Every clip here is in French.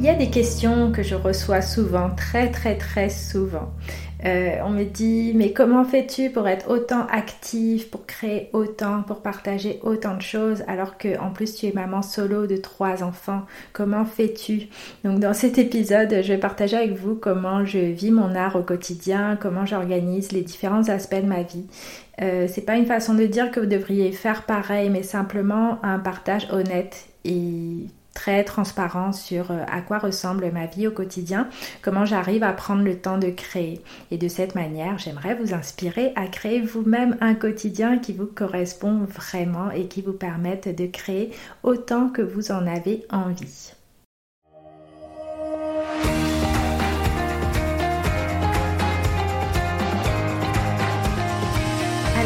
Il y a des questions que je reçois souvent, très très très souvent. Euh, on me dit mais comment fais-tu pour être autant active, pour créer autant, pour partager autant de choses alors que en plus tu es maman solo de trois enfants? Comment fais-tu? Donc dans cet épisode, je vais partager avec vous comment je vis mon art au quotidien, comment j'organise les différents aspects de ma vie. Euh, c'est pas une façon de dire que vous devriez faire pareil, mais simplement un partage honnête et très transparent sur euh, à quoi ressemble ma vie au quotidien, comment j'arrive à prendre le temps de créer. Et de cette manière, j'aimerais vous inspirer à créer vous-même un quotidien qui vous correspond vraiment et qui vous permette de créer autant que vous en avez envie.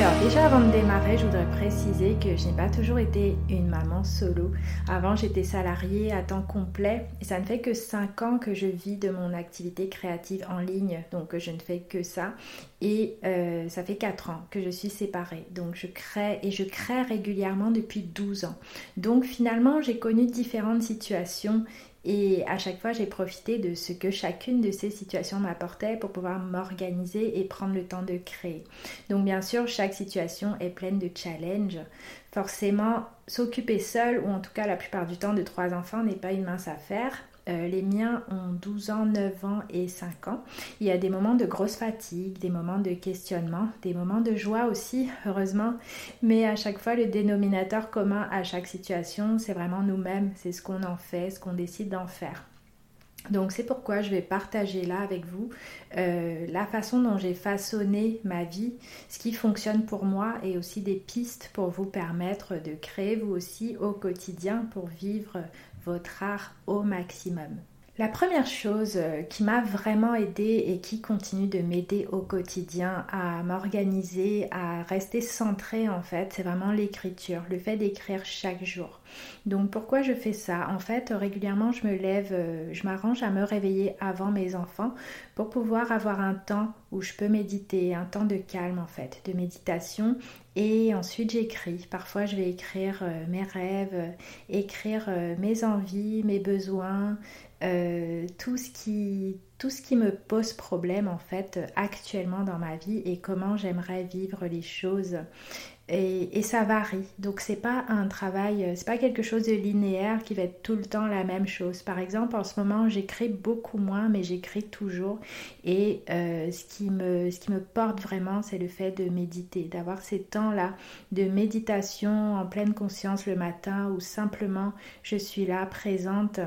Alors déjà avant de démarrer, je voudrais préciser que je n'ai pas toujours été une maman solo. Avant, j'étais salariée à temps complet et ça ne fait que 5 ans que je vis de mon activité créative en ligne, donc je ne fais que ça. Et euh, ça fait 4 ans que je suis séparée. Donc je crée et je crée régulièrement depuis 12 ans. Donc finalement, j'ai connu différentes situations et à chaque fois, j'ai profité de ce que chacune de ces situations m'apportait pour pouvoir m'organiser et prendre le temps de créer. Donc bien sûr, chaque situation est pleine de challenges. Forcément, s'occuper seul, ou en tout cas la plupart du temps de trois enfants, n'est pas une mince affaire. Euh, les miens ont 12 ans, 9 ans et 5 ans. Il y a des moments de grosse fatigue, des moments de questionnement, des moments de joie aussi, heureusement. Mais à chaque fois, le dénominateur commun à chaque situation, c'est vraiment nous-mêmes. C'est ce qu'on en fait, ce qu'on décide d'en faire. Donc c'est pourquoi je vais partager là avec vous euh, la façon dont j'ai façonné ma vie, ce qui fonctionne pour moi et aussi des pistes pour vous permettre de créer vous aussi au quotidien pour vivre votre art au maximum. La première chose euh, qui m'a vraiment aidé et qui continue de m'aider au quotidien à m'organiser, à rester centrée en fait, c'est vraiment l'écriture, le fait d'écrire chaque jour. Donc pourquoi je fais ça? En fait, régulièrement, je me lève, euh, je m'arrange à me réveiller avant mes enfants pour pouvoir avoir un temps où je peux méditer, un temps de calme en fait, de méditation. Et ensuite, j'écris. Parfois, je vais écrire euh, mes rêves, écrire mes envies, mes besoins, euh, tout, ce qui, me pose problème en fait actuellement dans ma vie et comment j'aimerais vivre les choses. Et, ça varie. Donc c'est pas un travail, c'est pas quelque chose de linéaire qui va être tout le temps la même chose. Par exemple, en ce moment, j'écris beaucoup moins, mais j'écris toujours. Et euh, ce, qui me, ce qui me porte vraiment, c'est le fait de méditer, d'avoir ces temps-là de méditation en pleine conscience le matin où simplement je suis là présente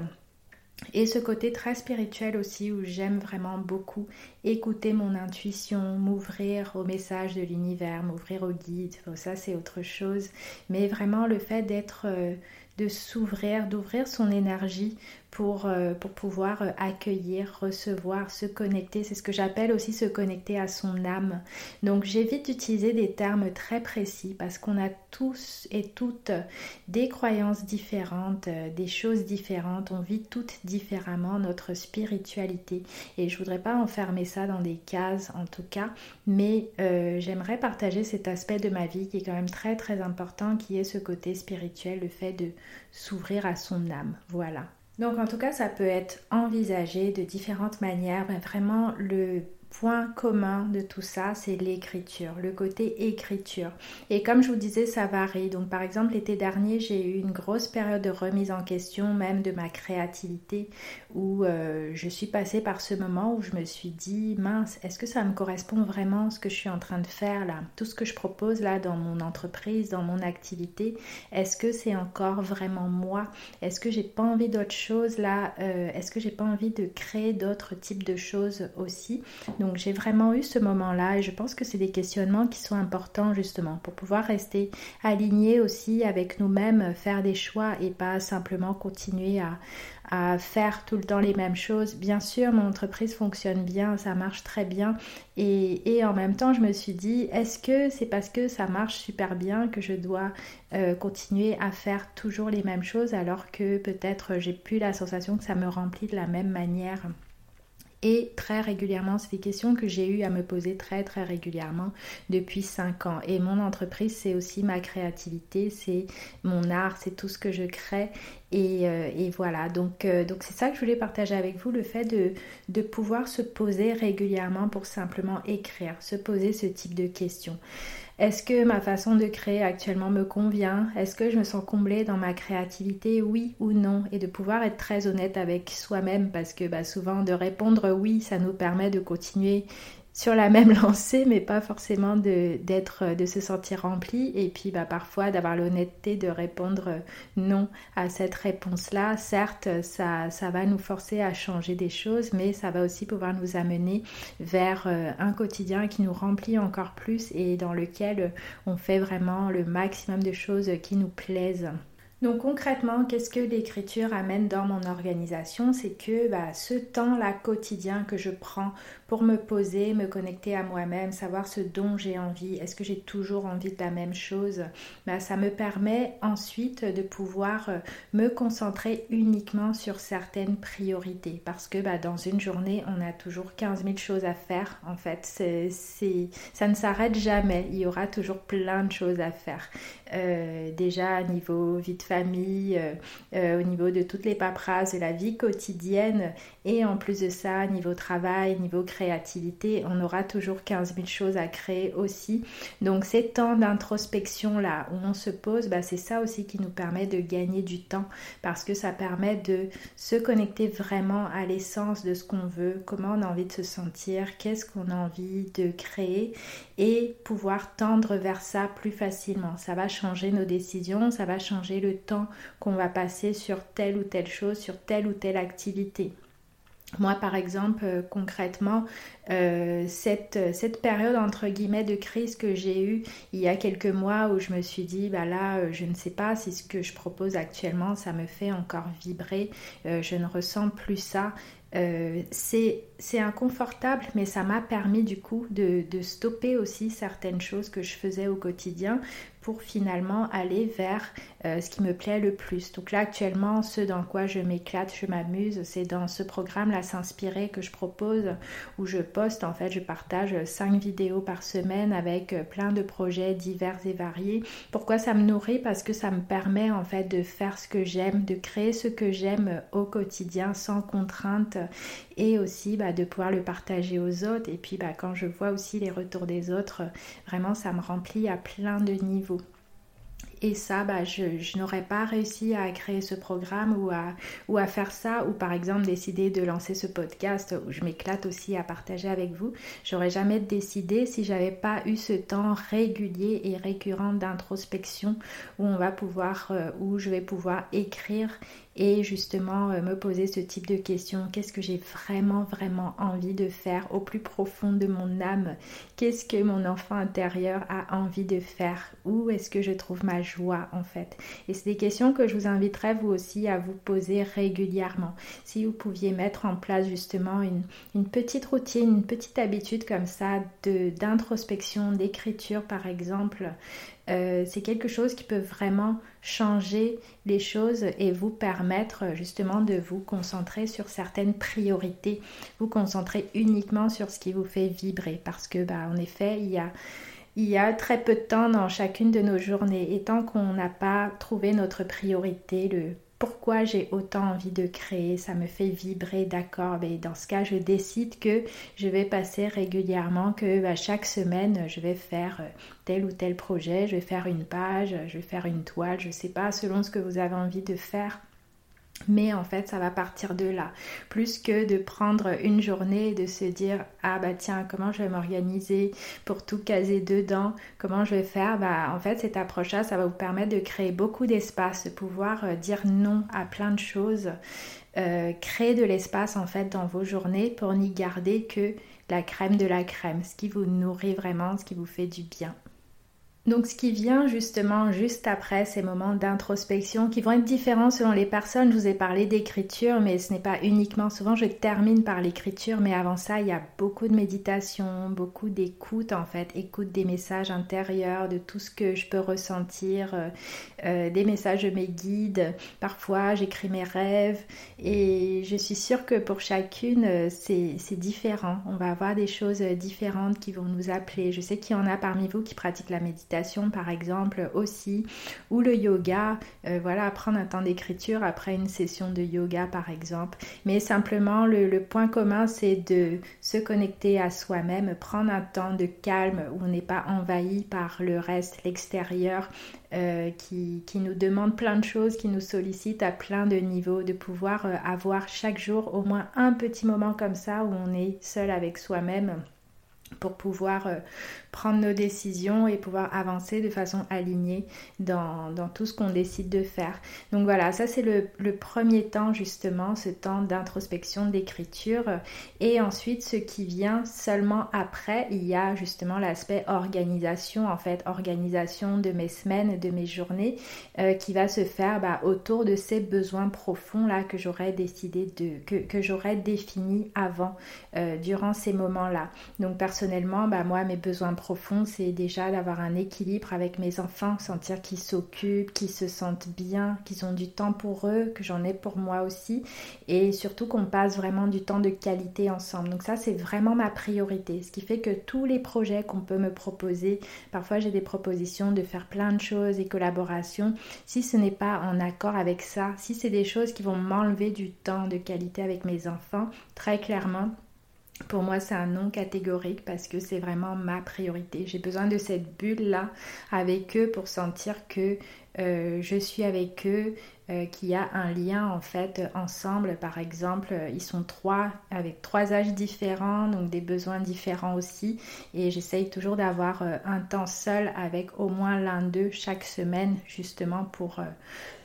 et ce côté très spirituel aussi où j'aime vraiment beaucoup écouter mon intuition, m'ouvrir au message de l'univers, m'ouvrir au guide. ça c'est autre chose. Mais vraiment le fait d'être, euh, de s'ouvrir, d'ouvrir son énergie pour, euh, pour pouvoir euh, accueillir, recevoir, se connecter. C'est ce que j'appelle aussi se connecter à son âme. Donc j'évite d'utiliser des termes très précis parce qu'on a tous et toutes des croyances différentes, euh, des choses différentes. On vit toutes différemment notre spiritualité. Et je voudrais pas enfermer ça dans des cases en tout cas, mais j'aimerais partager cet aspect de ma vie qui est quand même très très important, qui est ce côté spirituel, le fait de s'ouvrir à son âme. Voilà. Donc en tout cas, ça peut être envisagé de différentes manières, mais vraiment le point commun de tout ça, c'est l'écriture, le côté écriture. Et comme je vous disais, ça varie. Donc par exemple, l'été dernier, j'ai eu une grosse période de remise en question, même de ma créativité, où euh, je suis passée par ce moment où je me suis dit, mince, est-ce que ça me correspond vraiment ce que je suis en train de faire là? Tout ce que je propose là dans mon entreprise, dans mon activité, est-ce que c'est encore vraiment moi? Est-ce que j'ai pas envie d'autre chose là? Euh, Est-ce que j'ai pas envie de créer d'autres types de choses aussi? J'ai vraiment eu ce moment-là et je pense que c'est des questionnements qui sont importants justement pour pouvoir rester alignés aussi avec nous-mêmes, faire des choix et pas simplement continuer à, faire tout le temps les mêmes choses. Bien sûr, mon entreprise fonctionne bien, ça marche très bien. Et, en même temps, je me suis dit, est-ce que c'est parce que ça marche super bien que je dois euh, continuer à faire toujours les mêmes choses alors que peut-être j'ai plus la sensation que ça me remplit de la même manière? Et très régulièrement, c'est des questions que j'ai eu à me poser très très régulièrement depuis 5 ans. Et mon entreprise, c'est aussi ma créativité, c'est mon art, c'est tout ce que je crée. Et, euh, voilà, donc euh, donc c'est ça que je voulais partager avec vous, le fait de pouvoir se poser régulièrement pour simplement écrire, se poser ce type de questions. Est-ce que ma façon de créer actuellement me convient? Est-ce que je me sens comblée dans ma créativité? Oui ou non? Et de pouvoir être très honnête avec soi-même parce que bah, souvent de répondre oui, ça nous permet de continuer sur la même lancée, mais pas forcément de, d'être, de se sentir rempli. Et puis bah, parfois d'avoir l'honnêteté de répondre non à cette réponse-là. Certes, ça, ça va nous forcer à changer des choses, mais ça va aussi pouvoir nous amener vers euh, un quotidien qui nous remplit encore plus et dans lequel on fait vraiment le maximum de choses qui nous plaisent. Donc concrètement, qu'est-ce que l'écriture amène dans mon organisation? C'est que bah, ce temps-là quotidien que je prends pour me poser, me connecter à moi-même, savoir ce dont j'ai envie, est-ce que j'ai toujours envie de la même chose, bah, ça me permet ensuite de pouvoir euh, me concentrer uniquement sur certaines priorités. Parce que bah, dans une journée, on a toujours 15 000 choses à faire. En fait, c'est, ça ne s'arrête jamais. Il y aura toujours plein de choses à faire. Euh, déjà au niveau vie de famille, euh, au niveau de toutes les paperasses de la vie quotidienne et en plus de ça, niveau travail, niveau créativité, on aura toujours 15 000 choses à créer aussi. Donc ces temps d'introspection là où on se pose, bah, c'est ça aussi qui nous permet de gagner du temps parce que ça permet de se connecter vraiment à l'essence de ce qu'on veut, comment on a envie de se sentir, qu'est-ce qu'on a envie de créer et pouvoir tendre vers ça plus facilement. Ça va changer nos décisions, ça va changer le temps qu'on va passer sur telle ou telle chose, sur telle ou telle activité. Moi, par exemple, euh, concrètement, euh, cette, cette, période entre guillemets de crise que j'ai eue il y a quelques mois où je me suis dit, bah là, euh, je ne sais pas si ce que je propose actuellement, ça me fait encore vibrer, je ne ressens plus ça. c'est inconfortable, mais ça m'a permis du coup de, stopper aussi certaines choses que je faisais au quotidien pour finalement aller vers euh, ce qui me plaît le plus. Donc là actuellement, ce dans quoi je m'éclate, je m'amuse, c'est dans ce programme là s'inspirer que je propose où je poste en fait, je partage 5 vidéos par semaine avec euh, plein de projets divers et variés. Pourquoi ça me nourrit? Parce que ça me permet en fait de faire ce que j'aime, de créer ce que j'aime au quotidien sans contrainte et aussi bah, de pouvoir le partager aux autres. Et puis bah, quand je vois aussi les retours des autres, vraiment ça me remplit à plein de niveaux. Et ça, bah, je, n'aurais pas réussi à créer ce programme ou à, ou à faire ça, ou par exemple décider de lancer ce podcast où je m'éclate aussi à partager avec vous. J'aurais jamais décidé si j'avais pas eu ce temps régulier et récurrent d'introspection où on va pouvoir, euh, où je vais pouvoir écrire et justement euh, me poser ce type de questions. Qu'est-ce que j'ai vraiment, vraiment envie de faire au plus profond de mon âme? Qu'est-ce que mon enfant intérieur a envie de faire? Où est-ce que je trouve ma joie en fait? Et c'est des questions que je vous inviterai vous aussi à vous poser régulièrement. Si vous pouviez mettre en place justement une, une petite routine, une petite habitude comme ça d'introspection, d'écriture par exemple, euh, c'est quelque chose qui peut vraiment changer les choses et vous permettre justement de vous concentrer sur certaines priorités, vous concentrer uniquement sur ce qui vous fait vibrer. Parce que bah, en effet il y a très peu de temps dans chacune de nos journées. Et tant qu'on n'a pas trouvé notre priorité, le pourquoi j'ai autant envie de créer, ça me fait vibrer, d'accord, mais dans ce cas, je décide que je vais passer régulièrement, que bah, chaque semaine, je vais faire euh, tel ou tel projet, je vais faire une page, je vais faire une toile, je sais pas, selon ce que vous avez envie de faire. Mais en fait, ça va partir de là. Plus que de prendre une journée et de se dire Ah bah tiens, comment je vais m'organiser pour tout caser dedans? Comment je vais faire? Bah en fait, cette approche-là, ça va vous permettre de créer beaucoup d'espace, de pouvoir euh, dire non à plein de choses, euh, créer de l'espace en fait dans vos journées pour n'y garder que la crème de la crème, ce qui vous nourrit vraiment, ce qui vous fait du bien. Donc ce qui vient justement juste après ces moments d'introspection qui vont être différents selon les personnes, je vous ai parlé d'écriture mais ce n'est pas uniquement, souvent je termine par l'écriture mais avant ça il y a beaucoup de méditation, beaucoup d'écoute en fait, écoute des messages intérieurs, de tout ce que je peux ressentir, euh, euh, des messages de mes guides, parfois j'écris mes rêves et je suis sûre que pour chacune euh, c'est différent, on va avoir des choses différentes qui vont nous appeler. Je sais qu'il y en a parmi vous qui pratiquent la méditation par exemple aussi, ou le yoga, euh, voilà, prendre un temps d'écriture après une session de yoga par exemple. Mais simplement le, point commun c'est de se connecter à soi-même, prendre un temps de calme où on n'est pas envahi par le reste, l'extérieur, euh, qui, qui, nous demande plein de choses, qui nous sollicite à plein de niveaux, de pouvoir euh, avoir chaque jour au moins un petit moment comme ça où on est seul avec soi-même pour pouvoir prendre nos décisions et pouvoir avancer de façon alignée dans, tout ce qu'on décide de faire. Donc voilà, ça c'est le, premier temps justement, ce temps d'introspection, d'écriture. Et ensuite, ce qui vient seulement après, il y a justement l'aspect organisation, en fait, organisation de mes semaines, de mes journées, euh, qui va se faire bah, autour de ces besoins profonds là que j'aurais décidé de, que, j'aurais défini avant, euh, durant ces moments-là. Donc personnellement, bah, moi, mes besoins profonds, profond, c'est déjà d'avoir un équilibre avec mes enfants, sentir qu'ils s'occupent, qu'ils se sentent bien, qu'ils ont du temps pour eux, que j'en ai pour moi aussi, et surtout qu'on passe vraiment du temps de qualité ensemble. Donc ça, c'est vraiment ma priorité, ce qui fait que tous les projets qu'on peut me proposer, parfois j'ai des propositions de faire plein de choses et collaborations, si ce n'est pas en accord avec ça, si c'est des choses qui vont m'enlever du temps de qualité avec mes enfants, très clairement, pour moi, c'est un non catégorique parce que c'est vraiment ma priorité. J'ai besoin de cette bulle-là avec eux pour sentir que euh, je suis avec eux, euh, qu'il y a un lien en fait ensemble. Par exemple, ils sont trois avec trois âges différents, donc des besoins différents aussi. Et j'essaye toujours d'avoir euh, un temps seul avec au moins l'un d'eux chaque semaine, justement pour,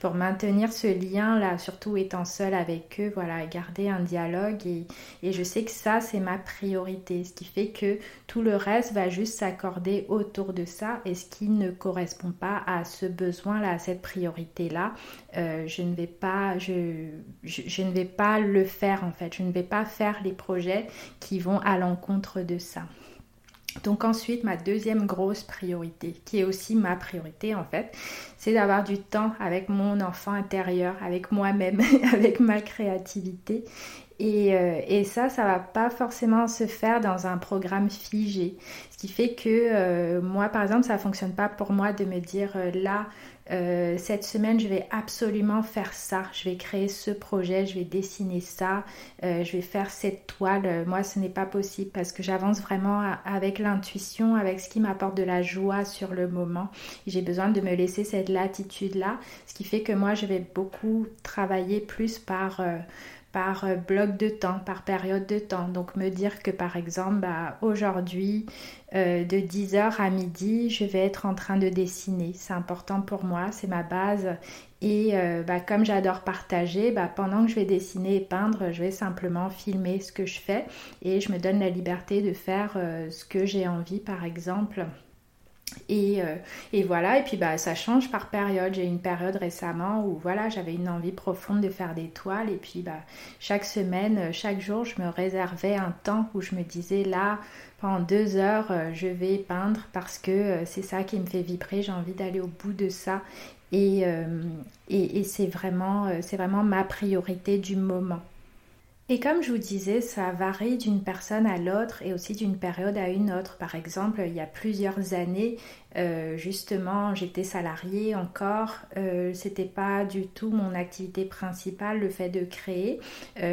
pour maintenir ce lien-là, surtout étant seul avec eux, voilà, garder un dialogue. Et, et je sais que ça, c'est ma priorité, ce qui fait que tout le reste va juste s'accorder autour de ça et ce qui ne correspond pas à ce besoin-là, à cette priorité-là. Euh, je ne vais pas je, ne vais pas le faire en fait je ne vais pas faire les projets qui vont à l'encontre de ça donc ensuite, ma deuxième grosse priorité, qui est aussi ma priorité en fait, c'est d'avoir du temps avec mon enfant intérieur, avec moi-même, avec ma créativité. Et, euh, et, ça, ça va pas forcément se faire dans un programme figé. Ce qui fait que euh, moi, par exemple, ça fonctionne pas pour moi de me dire là, euh, cette semaine, je vais absolument faire ça. Je vais créer ce projet, je vais dessiner ça, euh, je vais faire cette toile. Moi, ce n'est pas possible parce que j'avance vraiment avec l'intuition, avec ce qui m'apporte de la joie sur le moment. J'ai besoin de me laisser cette latitude-là, ce qui fait que moi, je vais beaucoup travailler plus par... Euh, par euh, bloc de temps, par période de temps. Donc me dire que par exemple, bah, aujourd'hui, euh, de 10h à midi, je vais être en train de dessiner. C'est important pour moi, c'est ma base. Et euh, bah, comme j'adore partager, bah, pendant que je vais dessiner et peindre, je vais simplement filmer ce que je fais et je me donne la liberté de faire ce que j'ai envie, par exemple. Euh, et, voilà, et puis bah, ça change par période. J'ai eu une période récemment où voilà, j'avais une envie profonde de faire des toiles. Et puis bah, chaque semaine, euh, chaque jour, je me réservais un temps où je me disais là, pendant deux heures, euh, je vais peindre parce que c'est ça qui me fait vibrer. J'ai envie d'aller au bout de ça. Et, et c'est vraiment, vraiment ma priorité du moment. Et comme je vous disais, ça varie d'une personne à l'autre et aussi d'une période à une autre. Par exemple, il y a plusieurs années, justement, j'étais salariée encore. C'était pas du tout mon activité principale, le fait de créer.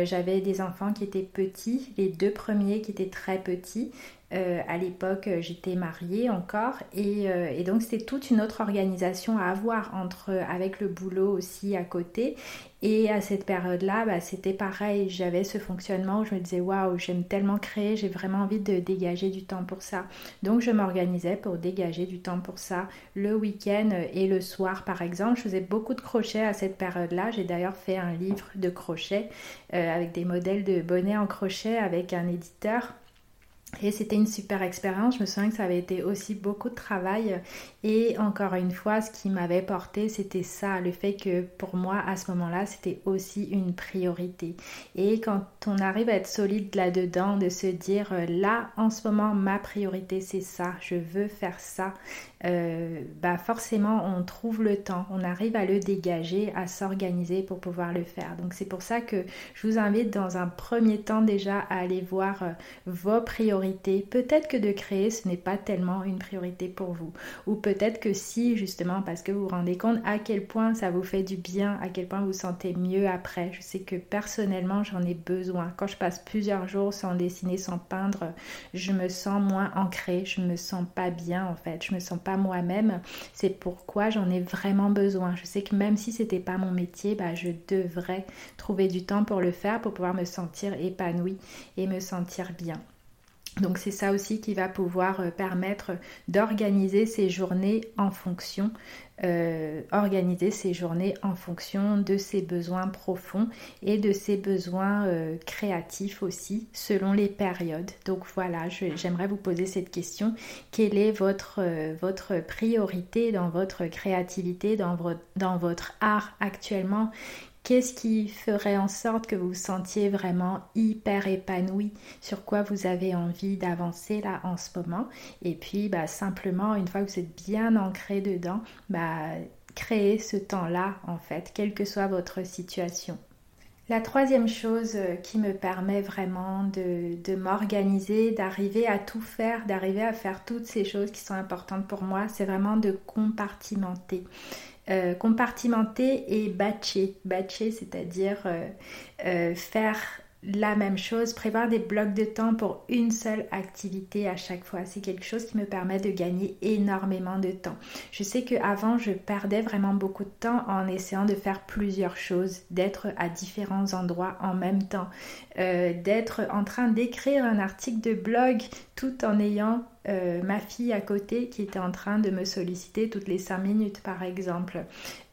J'avais des enfants qui étaient petits, les deux premiers qui étaient très petits. Euh, à l'époque, j'étais mariée encore euh, et, donc c'était toute une autre organisation à avoir entre avec le boulot aussi à côté. Et à cette période-là, bah, c'était pareil. J'avais ce fonctionnement où je me disais waouh, j'aime tellement créer, j'ai vraiment envie de dégager du temps pour ça. Donc je m'organisais pour dégager du temps pour ça le week-end et le soir, par exemple. Je faisais beaucoup de crochets à cette période-là. J'ai d'ailleurs fait un livre de crochet euh, avec des modèles de bonnets en crochet avec un éditeur. Et c'était une super expérience. Je me souviens que ça avait été aussi beaucoup de travail. Et encore une fois, ce qui m'avait porté, c'était ça, le fait que pour moi, à ce moment-là, c'était aussi une priorité. Et quand on arrive à être solide là-dedans, de se dire, euh, là, en ce moment, ma priorité, c'est ça, je veux faire ça, euh, bah forcément, on trouve le temps, on arrive à le dégager, à s'organiser pour pouvoir le faire. Donc c'est pour ça que je vous invite dans un premier temps déjà à aller voir euh, vos priorités. Peut-être que de créer, ce n'est pas tellement une priorité pour vous. Ou peut-être que si, justement, parce que vous vous rendez compte à quel point ça vous fait du bien, à quel point vous vous sentez mieux après. Je sais que personnellement, j'en ai besoin. Quand je passe plusieurs jours sans dessiner, sans peindre, je me sens moins ancrée, je me sens pas bien en fait, je me sens pas moi-même. C'est pourquoi j'en ai vraiment besoin. Je sais que même si c'était pas mon métier, bah, je devrais trouver du temps pour le faire, pour pouvoir me sentir épanouie et me sentir bien. Donc c'est ça aussi qui va pouvoir euh, permettre d'organiser ces journées en fonction, euh, organiser ces journées en fonction de ses besoins profonds et de ses besoins euh, créatifs aussi selon les périodes. Donc voilà, j'aimerais vous poser cette question. Quelle est votre, votre priorité dans votre créativité, dans, dans votre art actuellement? Qu'est-ce qui ferait en sorte que vous vous sentiez vraiment hyper épanoui? Sur quoi vous avez envie d'avancer là en ce moment? Et puis bah, simplement, une fois que vous êtes bien ancré dedans, bah, créez ce temps-là en fait, quelle que soit votre situation. La troisième chose euh, qui me permet vraiment de, m'organiser, d'arriver à tout faire, d'arriver à faire toutes ces choses qui sont importantes pour moi, c'est vraiment de compartimenter. Euh, compartimenter et batcher. Batcher, c'est-à-dire euh, euh, faire la même chose, prévoir des blocs de temps pour une seule activité à chaque fois. C'est quelque chose qui me permet de gagner énormément de temps. Je sais qu'avant, je perdais vraiment beaucoup de temps en essayant de faire plusieurs choses, d'être à différents endroits en même temps, d'être en train d'écrire un article de blog tout en ayant euh, ma fille à côté qui était en train de me solliciter toutes les cinq minutes par exemple.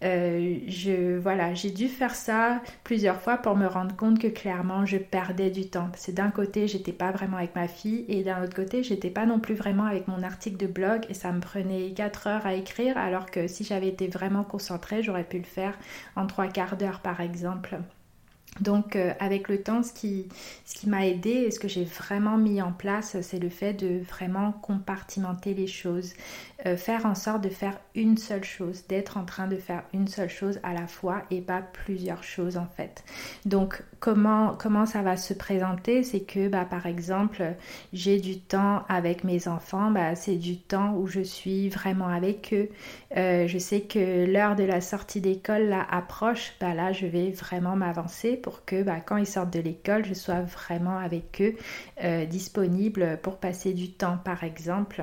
Euh, je voilà, j'ai dû faire ça plusieurs fois pour me rendre compte que clairement je perdais du temps. C'est d'un côté j'étais pas vraiment avec ma fille et d'un autre côté j'étais pas non plus vraiment avec mon article de blog et ça me prenait 4 heures à écrire alors que si j'avais été vraiment concentrée j'aurais pu le faire en trois quarts d'heure par exemple. Donc euh, avec le temps, ce qui, ce qui m'a aidé et ce que j'ai vraiment mis en place, c'est le fait de vraiment compartimenter les choses, euh, faire en sorte de faire une seule chose, d'être en train de faire une seule chose à la fois et pas plusieurs choses en fait. Donc comment, comment ça va se présenter? C'est que bah, par exemple, j'ai du temps avec mes enfants, bah, c'est du temps où je suis vraiment avec eux. Euh, je sais que l'heure de la sortie d'école là approche, bah, là je vais vraiment m'avancer pour que bah, quand ils sortent de l'école, je sois vraiment avec eux, euh, disponible pour passer du temps par exemple.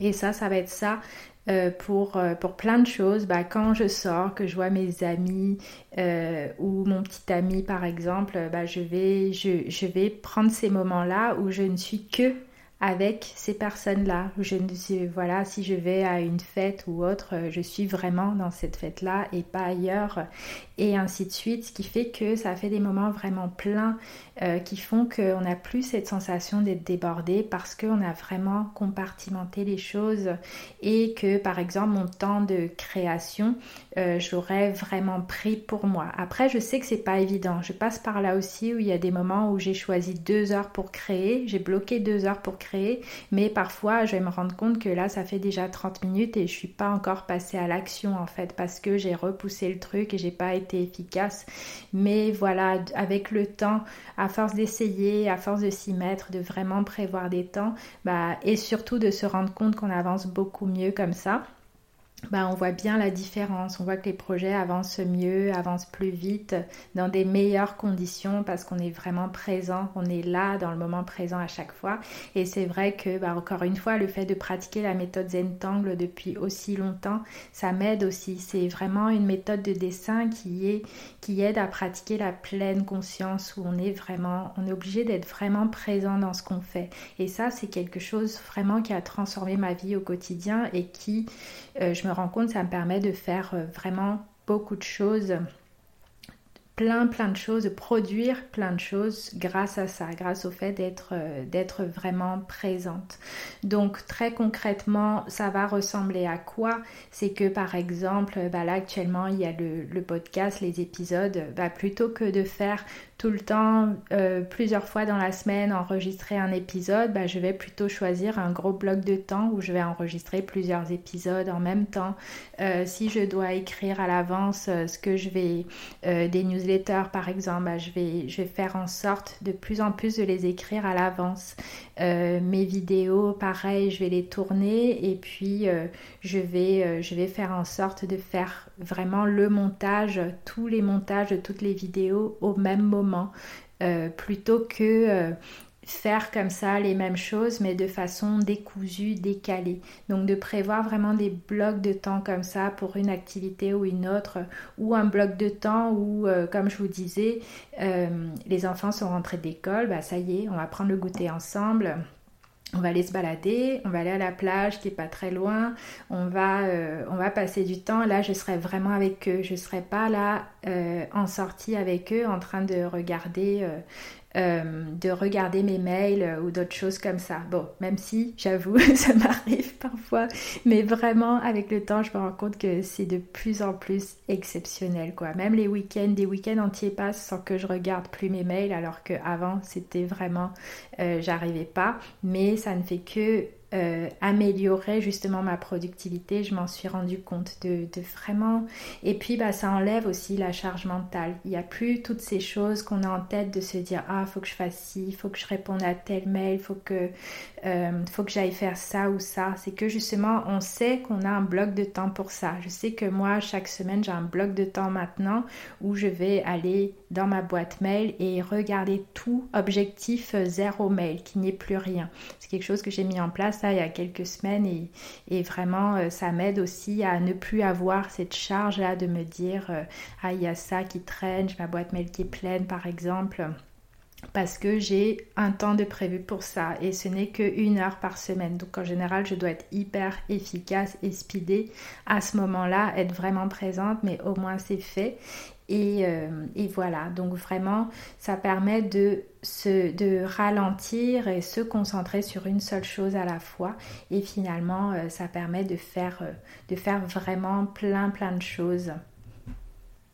Et ça, ça va être ça euh, pour, euh, pour plein de choses. Bah, quand je sors, que je vois mes amis ou mon petit ami par exemple, bah, je, vais, je, je vais prendre ces moments-là où je ne suis que avec ces personnes-là. Je ne voilà, si je vais à une fête ou autre, je suis vraiment dans cette fête-là et pas ailleurs et ainsi de suite, ce qui fait que ça fait des moments vraiment pleins euh, qui font qu'on n'a plus cette sensation d'être débordé parce qu'on a vraiment compartimenté les choses et que par exemple mon temps de création, euh, j'aurais vraiment pris pour moi. Après, je sais que c'est pas évident. Je passe par là aussi où il y a des moments où j'ai choisi deux heures pour créer, j'ai bloqué deux heures pour créer mais parfois je vais me rendre compte que là ça fait déjà 30 minutes et je suis pas encore passée à l'action en fait parce que j'ai repoussé le truc et j'ai pas été efficace. Mais voilà, avec le temps, à force d'essayer, à force de s'y mettre, de vraiment prévoir des temps, bah, et surtout de se rendre compte qu'on avance beaucoup mieux comme ça bah, on voit bien la différence. On voit que les projets avancent mieux, avancent plus vite, dans des meilleures conditions parce qu'on est vraiment présent, on est là dans le moment présent à chaque fois. Et c'est vrai que, bah, encore une fois, le fait de pratiquer la méthode Zentangle depuis aussi longtemps, ça m'aide aussi. C'est vraiment une méthode de dessin qui, est, qui aide à pratiquer la pleine conscience où on est vraiment, on est obligé d'être vraiment présent dans ce qu'on fait. Et ça, c'est quelque chose vraiment qui a transformé ma vie au quotidien et qui, euh, je me rends compte, ça me permet de faire euh, vraiment beaucoup de choses plein plein de choses, produire plein de choses grâce à ça, grâce au fait d'être euh, d'être vraiment présente. Donc très concrètement, ça va ressembler à quoi? C'est que par exemple, bah là actuellement il y a le, le podcast, les épisodes, bah plutôt que de faire tout le temps, euh, plusieurs fois dans la semaine, enregistrer un épisode, bah, je vais plutôt choisir un gros bloc de temps où je vais enregistrer plusieurs épisodes en même temps. Euh, si je dois écrire à l'avance euh, ce que je vais, des newsletters par exemple, bah, je, vais, je vais faire en sorte de plus en plus de les écrire à l'avance. mes vidéos, pareil, je vais les tourner et puis je, vais, je vais faire en sorte de faire vraiment le montage, tous les montages de toutes les vidéos au même moment euh, plutôt que euh, faire comme ça les mêmes choses mais de façon décousue, décalée. Donc de prévoir vraiment des blocs de temps comme ça pour une activité ou une autre ou un bloc de temps où euh, comme je vous disais les enfants sont rentrés d'école, bah ça y est, on va prendre le goûter ensemble on va aller se balader, on va aller à la plage qui est pas très loin, on va, euh, on va passer du temps. Là, je serai vraiment avec eux. Je ne serai pas là euh, en sortie avec eux en train de regarder euh, de regarder mes mails euh, ou d'autres choses comme ça. Bon, même si j'avoue, ça m'arrive parfois, mais vraiment avec le temps, je me rends compte que c'est de plus en plus exceptionnel, quoi. Même les week-ends, des week-ends entiers passent sans que je regarde plus mes mails, alors qu'avant c'était vraiment, euh, j'arrivais pas. Mais ça ne fait que euh, améliorer justement ma productivité, je m'en suis rendu compte de, vraiment. Et puis bah, ça enlève aussi la charge mentale. Il n'y a plus toutes ces choses qu'on a en tête de se dire ah faut que je fasse ci, faut que je réponde à tel mail, faut que euh, faut que j'aille faire ça ou ça. C'est que justement on sait qu'on a un bloc de temps pour ça. Je sais que moi chaque semaine j'ai un bloc de temps maintenant où je vais aller dans ma boîte mail et regarder tout objectif euh, zéro mail, qu'il n'y ait plus rien. C'est quelque chose que j'ai mis en place il y a quelques semaines et, vraiment euh, ça m'aide aussi à ne plus avoir cette charge là de me dire euh, ah il y a ça qui traîne, ma boîte mail qui est pleine par exemple parce que j'ai un temps de prévu pour ça et ce n'est qu'une heure par semaine. Donc en général, je dois être hyper efficace et speedée à ce moment-là, être vraiment présente, mais au moins c'est fait. Euh, et, voilà, donc vraiment, ça permet de, de ralentir et se concentrer sur une seule chose à la fois. Et finalement, euh, ça permet de faire, euh, de faire vraiment plein, plein de choses.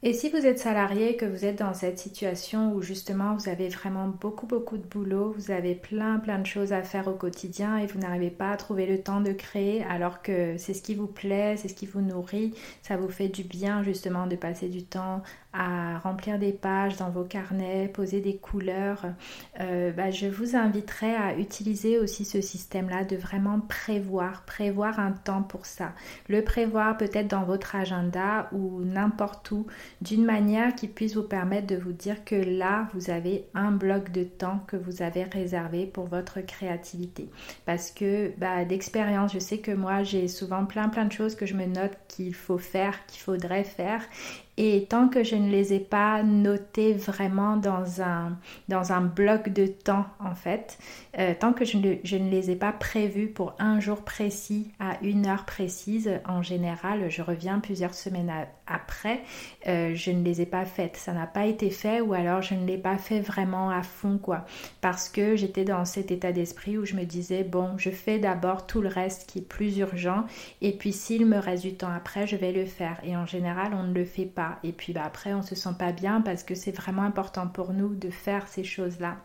Et si vous êtes salarié, que vous êtes dans cette situation où justement vous avez vraiment beaucoup beaucoup de boulot, vous avez plein plein de choses à faire au quotidien et vous n'arrivez pas à trouver le temps de créer alors que c'est ce qui vous plaît, c'est ce qui vous nourrit, ça vous fait du bien justement de passer du temps à remplir des pages dans vos carnets, poser des couleurs, euh, bah, je vous inviterai à utiliser aussi ce système-là de vraiment prévoir, prévoir un temps pour ça. Le prévoir peut-être dans votre agenda ou n'importe où, d'une manière qui puisse vous permettre de vous dire que là, vous avez un bloc de temps que vous avez réservé pour votre créativité. Parce que bah, d'expérience, je sais que moi, j'ai souvent plein plein de choses que je me note qu'il faut faire, qu'il faudrait faire. Et tant que je ne les ai pas notés vraiment dans un, dans un bloc de temps, en fait, euh, tant que je ne, je ne, les ai pas prévus pour un jour précis à une heure précise, en général, je reviens plusieurs semaines après, euh, je ne les ai pas faites. Ça n'a pas été fait ou alors je ne l'ai pas fait vraiment à fond, quoi. Parce que j'étais dans cet état d'esprit où je me disais, bon, je fais d'abord tout le reste qui est plus urgent et puis s'il me reste du temps après, je vais le faire. Et en général, on ne le fait pas et puis bah, après, on se sent pas bien parce que c'est vraiment important pour nous de faire ces choses-là.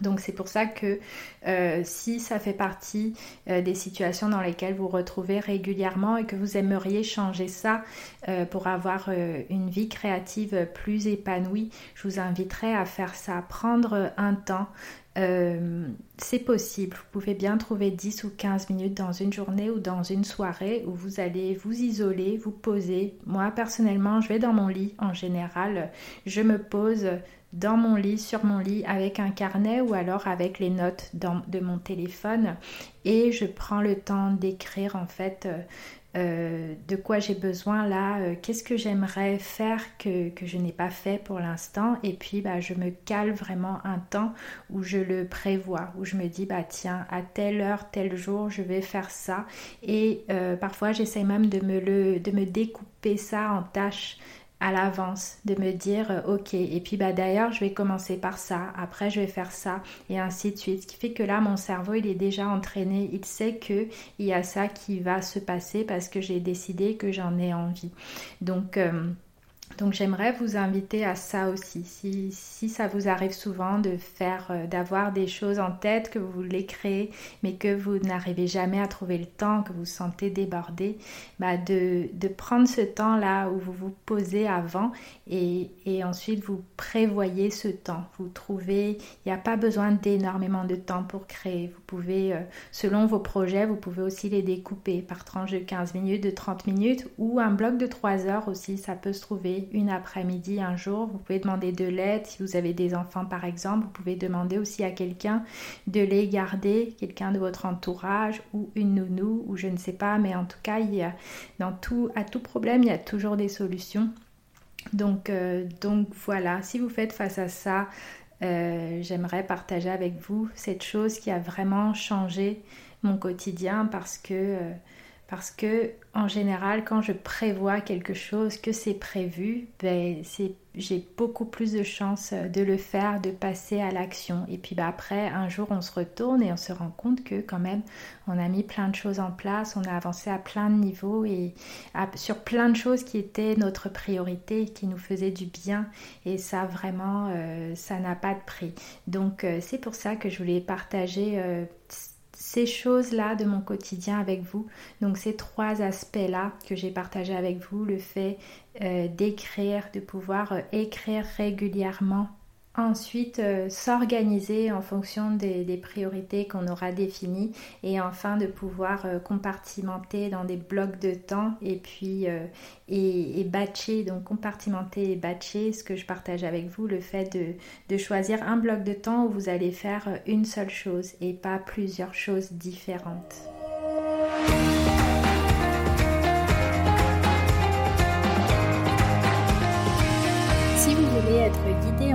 Donc c'est pour ça que euh, si ça fait partie euh, des situations dans lesquelles vous retrouvez régulièrement et que vous aimeriez changer ça euh, pour avoir une vie créative plus épanouie, je vous inviterai à faire ça, prendre un temps. C'est possible, vous pouvez bien trouver 10 ou 15 minutes dans une journée ou dans une soirée où vous allez vous isoler, vous poser. Moi personnellement, je vais dans mon lit. En général, je me pose dans mon lit, sur mon lit, avec un carnet ou alors avec les notes de mon téléphone. Et je prends le temps d'écrire en fait euh, euh, de quoi j'ai besoin là, euh, qu'est-ce que j'aimerais faire que, je n'ai pas fait pour l'instant? Et puis bah, je me cale vraiment un temps où je le prévois, où je me dis bah tiens à telle heure, tel jour je vais faire ça. Et parfois j'essaie même de me, de me découper ça en tâches à l'avance, de me dire euh, ok, et puis bah d'ailleurs je vais commencer par ça, après je vais faire ça, et ainsi de suite. Ce qui fait que là mon cerveau il est déjà entraîné, il sait que il y a ça qui va se passer parce que j'ai décidé que j'en ai envie. Donc euh, donc j'aimerais vous inviter à ça aussi. Si, si, ça vous arrive souvent de faire, euh, d'avoir des choses en tête que vous voulez créer, mais que vous n'arrivez jamais à trouver le temps, que vous sentez débordé, bah de, de, prendre ce temps-là où vous vous posez avant et, et, ensuite vous prévoyez ce temps. Vous trouvez, il n'y a pas besoin d'énormément de temps pour créer. Vous pouvez, euh, selon vos projets, vous pouvez aussi les découper par tranche de 15 minutes, de 30 minutes ou un bloc de 3 heures aussi, ça peut se trouver une après-midi, un jour. Vous pouvez demander de l'aide si vous avez des enfants par exemple. Vous pouvez demander aussi à quelqu'un de les garder, quelqu'un de votre entourage ou une nounou ou je ne sais pas. Mais en tout cas, il y a, dans tout, à tout problème, il y a toujours des solutions. Donc, euh, donc voilà, si vous faites face à ça, euh, j'aimerais partager avec vous cette chose qui a vraiment changé mon quotidien parce que... Euh, parce que en général, quand je prévois quelque chose, que c'est prévu, ben, j'ai beaucoup plus de chances de le faire, de passer à l'action. Et puis ben, après, un jour, on se retourne et on se rend compte que quand même, on a mis plein de choses en place, on a avancé à plein de niveaux et sur plein de choses qui étaient notre priorité, qui nous faisaient du bien. Et ça, vraiment, euh, ça n'a pas de prix. Donc, euh, c'est pour ça que je voulais partager euh, ces choses-là de mon quotidien avec vous. Donc ces trois aspects-là que j'ai partagé avec vous, le fait euh, d'écrire, de pouvoir euh, écrire régulièrement Ensuite, euh, s'organiser en fonction des, priorités qu'on aura définies et enfin de pouvoir euh, compartimenter dans des blocs de temps et puis euh, et, batcher, donc compartimenter et batcher ce que je partage avec vous, le fait de, de choisir un bloc de temps où vous allez faire une seule chose et pas plusieurs choses différentes.